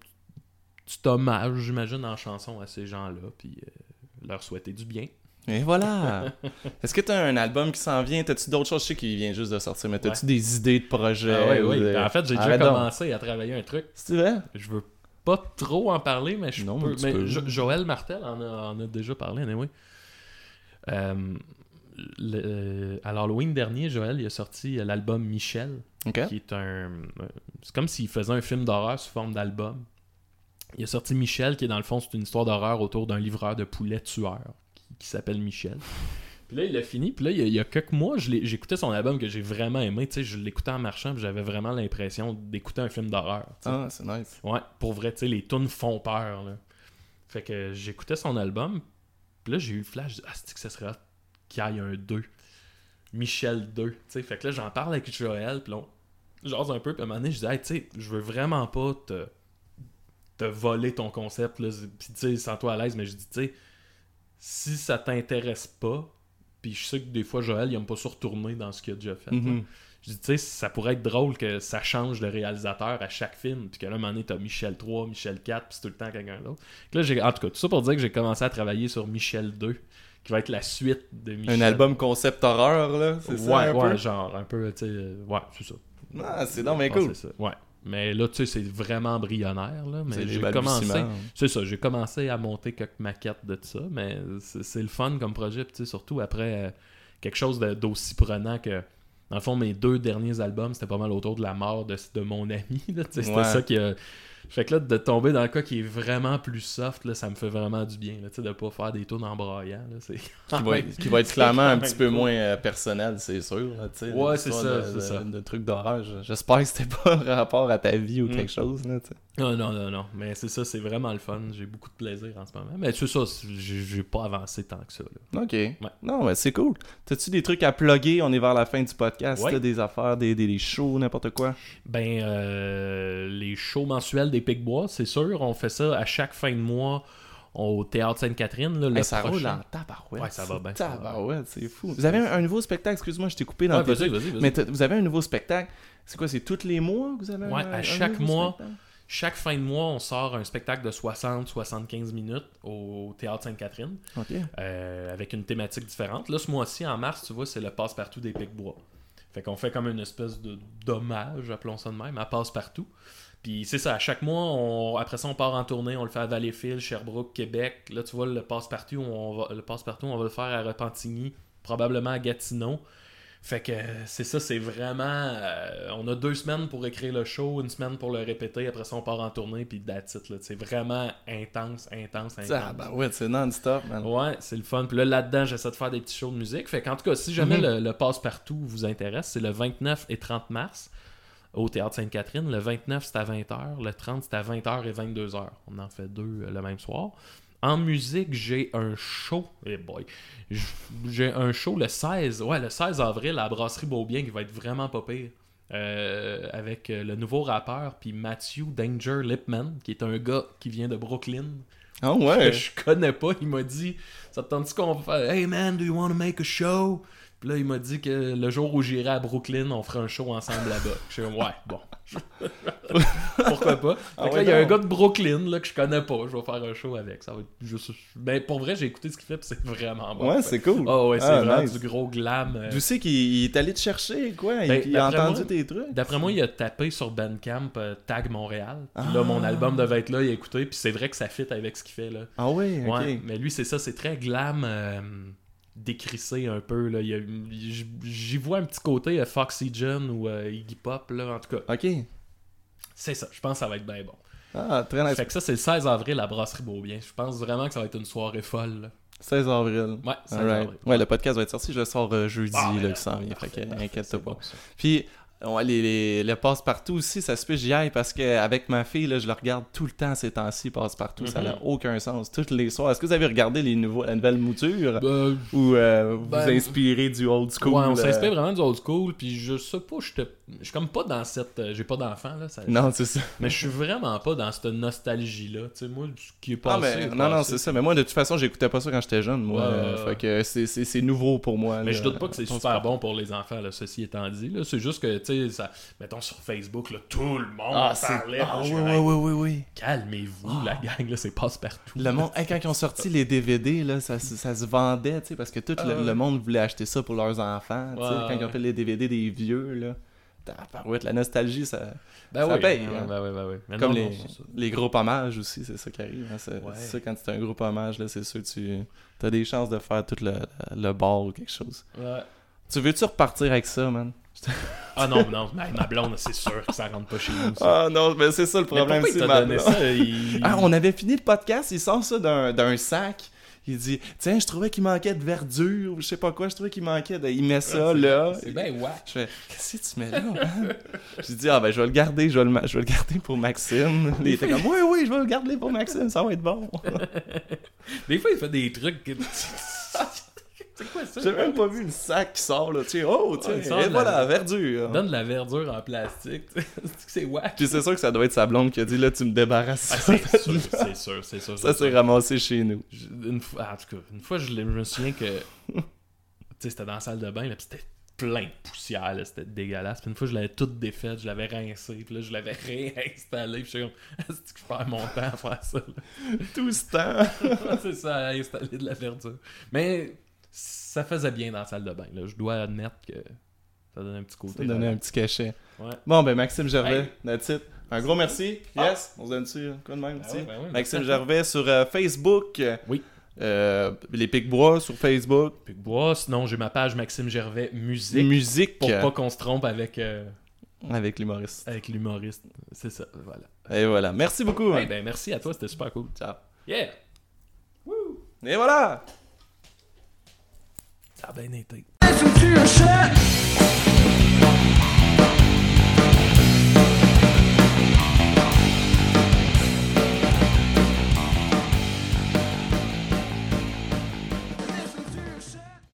petit hommage, j'imagine, en chanson à ces gens-là, puis euh, leur souhaiter du bien. Et voilà! Est-ce que t'as un album qui s'en vient? T'as-tu d'autres choses? Je sais qu'il vient juste de sortir, mais t'as-tu des idées de projets? Ah ouais, ou ouais. de- Ben, en fait, j'ai déjà donc. commencé à travailler un truc. C'est vrai? Je veux pas trop en parler, mais je Non, peux. mais tu mais peux. Jo- Joël Martel en a, en a déjà parlé, anyway. Euh, le- euh, à l'Halloween dernier, Joël il a sorti l'album Michel, qui est un. euh, C'est comme s'il faisait un film d'horreur sous forme d'album. Il a sorti Michel, qui est dans le fond, c'est une histoire d'horreur autour d'un livreur de poulet tueur qui, s'appelle Michel. Puis là, il a fini. Puis là, il y a, il y a quelques mois, j'écoutais son album que j'ai vraiment aimé. Tu sais, je l'écoutais en marchant, puis j'avais vraiment l'impression d'écouter un film d'horreur. tu sais. Ah, c'est nice. Ouais, pour vrai, tu sais, les tunes font peur, là. Fait que j'écoutais son album, puis là, j'ai eu le flash, ah, c'est que ça serait qu'il y ait un 2. Michel 2, tu sais. Fait que là, j'en parle avec Joël, puis là, on jase un peu, puis à un moment donné, je dis, hey, tu sais, je veux vraiment pas te, te voler ton concept, là. Puis, tu sais, sens-toi à l'aise, mais je dis, tu sais, si ça t'intéresse pas, puis je sais que des fois, Joël, il aime pas se retourner dans ce qu'il a déjà fait. Mhm. Je dis, tu sais, ça pourrait être drôle que ça change le réalisateur à chaque film, puis que là, à un moment donné, t'as Michel 3, Michel 4, puis c'est tout le temps quelqu'un d'autre. Là, j'ai, en tout cas, tout ça pour dire que j'ai commencé à travailler sur Michel 2, qui va être la suite de Michel. Un album concept horreur, là? C'est ouais, ça, un ouais, peu? genre, un peu, tu sais, ouais, c'est ça. Ah, c'est bien Ouais, cool. ça, Ouais. Mais là, tu sais, c'est vraiment embryonnaire, là. Mais j'ai commencé. balbutiements. C'est ça, j'ai commencé à monter quelques maquettes de ça, mais c'est le fun comme projet, tu sais, surtout après euh, quelque chose d'aussi prenant que. Dans le fond, mes deux derniers albums, c'était pas mal autour de la mort de, de mon ami. C'était Ouais. ça qui a. Fait que là, de tomber dans le cas qui est vraiment plus soft, là, ça me fait vraiment du bien. Là, tu sais, de pas faire des tours en braillant. Là, c'est... Qui va, être- qui va être clairement un petit peu cool. moins euh, personnel, c'est sûr. là, tu sais, Ouais, c'est ça, de- c'est de- ça. De trucs d'horreur. Je- J'espère que c'était pas un rapport à ta vie ou Mm. quelque chose. Là, tu sais. Non, non, non, non. Mais c'est ça, c'est vraiment le fun. J'ai beaucoup de plaisir en ce moment. Mais c'est ça, j'ai pas avancé tant que ça. Là. Ok. Non, mais c'est cool. T'as-tu des trucs à plugger? On est vers la fin du podcast. Ouais. T'as des affaires, des, des, des shows, n'importe quoi. Ben, euh, les shows mensuels des Picbois, c'est sûr. On fait ça à chaque fin de mois au Théâtre Sainte-Catherine. là, le ça roule prochain. en tabarouette. Ouais, ça va bien, ça va bien. Tabarouette, c'est fou. Vous avez un, nouveau spectacle, excuse-moi, je t'ai coupé dans Ouais, tes vas-y, trucs. vas-y, vas-y. Mais t'as- vous avez un nouveau spectacle. C'est quoi, c'est tous les mois que vous avez Ouais, un, à chaque mois. spectacle? Chaque fin de mois, on sort un spectacle de 60-75 minutes au Théâtre Sainte-Catherine euh, avec une thématique différente. Là, ce mois-ci, en mars, tu vois, c'est le passe-partout des Picbois. Fait qu'on fait comme une espèce de dommage, appelons ça de même, à passe-partout. Puis c'est ça, à chaque mois, on- après ça, on part en tournée, on le fait à Valleyfield, Sherbrooke, Québec. Là, tu vois, le passe-partout, on va, le passe-partout, on va le faire à Repentigny, probablement à Gatineau. Fait que c'est ça, c'est vraiment. euh, on a deux semaines pour écrire le show, une semaine pour le répéter, après ça, on part en tournée, puis that's it. C'est vraiment intense, intense, intense. Ah, bah ouais, c'est non-stop, man. Ouais, c'est le fun. Puis là, là-dedans, j'essaie de faire des petits shows de musique. Fait qu'en tout cas, si jamais Mhm. le, le passe-partout vous intéresse, c'est le 29 et 30 mars au Théâtre Sainte-Catherine. Le 29, c'est à 20h. Le 30, c'est à 20h et 22h. On en fait deux euh, le même soir. En musique, j'ai un show. Eh boy. J- J'ai un show le 16. Ouais, le 16 avril à la Brasserie Beaubien qui va être vraiment pas pire. Euh, avec euh, le nouveau rappeur, puis Matthew Danger Lipman, qui est un gars qui vient de Brooklyn Ah que ouais. je connais pas, il m'a dit Ça te tente-tu qu'on va faire Hey man, do you want to make a show? Puis là, il m'a dit que le jour où j'irai à Brooklyn, on ferait un show ensemble là-bas. Je suis Ouais, bon. Pourquoi pas? Ah ouais, là, il y a un gars de Brooklyn là, que je connais pas. Je vais faire un show avec. Ça va être juste. Ben, pour vrai, j'ai écouté ce qu'il fait, c'est vraiment bon. Ouais, c'est cool. Oh ouais, c'est Ah, vraiment nice. du gros glam. euh. Tu sais qu'il il est allé te chercher, quoi? Il, Ben, il a entendu moi- tes trucs? D'après moi, il a tapé sur Bandcamp euh, Tag Montréal. Là, Ah. mon album devait être là, il a écouté. Puis c'est vrai que ça fit avec ce qu'il fait là. Ah ouais, ok. Ouais, mais lui, c'est ça, c'est très glam, euh, décrissé un peu. Là. J'y vois un petit côté euh, Foxygen ou euh, Iggy Pop, là, en tout cas. Ok. C'est ça, je pense que ça va être bien bon. Ah, très nice. Fait que ça, c'est le 16 avril à Brasserie Beaubien. Je pense vraiment que ça va être une soirée folle. là. 16 avril. Ouais, 16 Alright. avril. Ouais, le podcast va être sorti, je le sors euh, jeudi, Ah, là, qui s'en vient. parfait, Fait que, parfait, inquiète-toi c'est pas. bon, ça. Puis, ouais, les, les, le passe-partout aussi, ça se peut que j'y aille parce qu'avec ma fille, là, je le regarde tout le temps ces temps-ci, passe-partout. Ça n'a Mhm. aucun sens. Tous les soirs. Est-ce que vous avez regardé les nouveaux, la nouvelle mouture Ben, ou euh, vous Ben, inspirez du old school ouais, on euh, s'inspire vraiment du old school. Puis je sais pas, je suis comme pas dans cette. euh, J'ai pas d'enfant, là. ça- Non, c'est ça. Mais je suis vraiment pas dans cette nostalgie-là. Tu sais, moi, ce qui est Ah, passé. mais, est non, non, c'est ça. Mais moi, de toute façon, j'écoutais pas ça quand j'étais jeune. Moi, Ouais, Euh, fait que c'est- nouveau pour moi. Mais là. je doute pas que c'est super bon pour les enfants, là, ceci étant dit. C'est juste que, tu sais, mettons sur Facebook, là, tout le monde Ah, parlait. Ah, oui, oui, oui, oui, oui. Calmez-vous, la gang, là, c'est passe-partout. Le monde, hey, quand ils ont sorti les DVD, là, ça, se- ça se vendait, tu sais, parce que tout le, Ah le monde voulait acheter ça pour leurs enfants, tu sais, Ouais, quand ils ont fait les DVD des vieux, là. Tabarouette, la nostalgie, ça... Ben ça oui, paye, ben, hein. ben ben Comme non, les, les groupes hommages aussi, c'est ça qui arrive. hein, C'est Ouais. ça, quand c'est un groupe hommage, c'est sûr, tu as des chances de faire tout le, le bar ou quelque chose. Ouais. Tu veux-tu repartir avec ça, man? Ah non, non, ma ma blonde, c'est sûr que ça rentre pas chez nous. ça. Ah non, mais c'est ça le Mais problème, pourquoi il c'est t'a ma donné blonde. ça? Il- Ah, on avait fini le podcast, il sort ça d'un d'un sac. Il dit Tiens, je trouvais qu'il manquait de verdure, ou je sais pas quoi, je trouvais qu'il manquait de. Il met ça là. C'est bien ouais. Je fais Qu'est-ce que tu mets là man? J'ai dit Ah, ben, je vais le garder, je vais le, je vais le garder pour Maxime. Il était comme Oui, oui, je vais le garder pour Maxime, ça va être bon. Des fois, il fait des trucs. que- c'est quoi ça? J'ai même pas vu le sac qui sort là. Tiens, oh, tiens, il sort et de voilà, la- verdure. Donne de la verdure en plastique. c'est wack. Puis c'est sûr que ça doit être sa blonde qui a dit Là, tu me débarrasses. Ah, ça. c'est sûr, c'est sûr, c'est sûr. ça c'est s'est ramassé chez nous. Une fois, ah, en tout cas, une fois, je, me souviens que. tu sais, c'était dans la salle de bain, là, pis c'était plein de poussière, là, c'était dégueulasse. Puis une fois, je l'avais toute défaite, je l'avais rincé, puis là, je l'avais réinstallé, puis je suis comme, est-ce que je perds mon temps à faire ça, là? Tout ce temps. c'est ça, à installer de la verdure. Mais ça faisait bien dans la salle de bain, là. Je dois admettre que ça donne un petit côté. Ça donnait un petit cachet. Ouais. Bon, ben Maxime Gervais, Hey. that's it. Un gros merci. Yes, on se donne-tu quoi de même? Ah ouais, ben Maxime. Gervais sur euh, Facebook. Oui. Euh, les Pic-Bois sur Facebook. Puis que bois, sinon, j'ai ma page Maxime Gervais Musique. Musique Pour pas qu'on se trompe avec, euh, avec l'humoriste. avec l'humoriste. C'est ça, voilà. Et voilà. Merci beaucoup. Hey, hein. ben merci à toi, c'était super cool. Ciao. Yeah! Et voilà! Ça a bien été.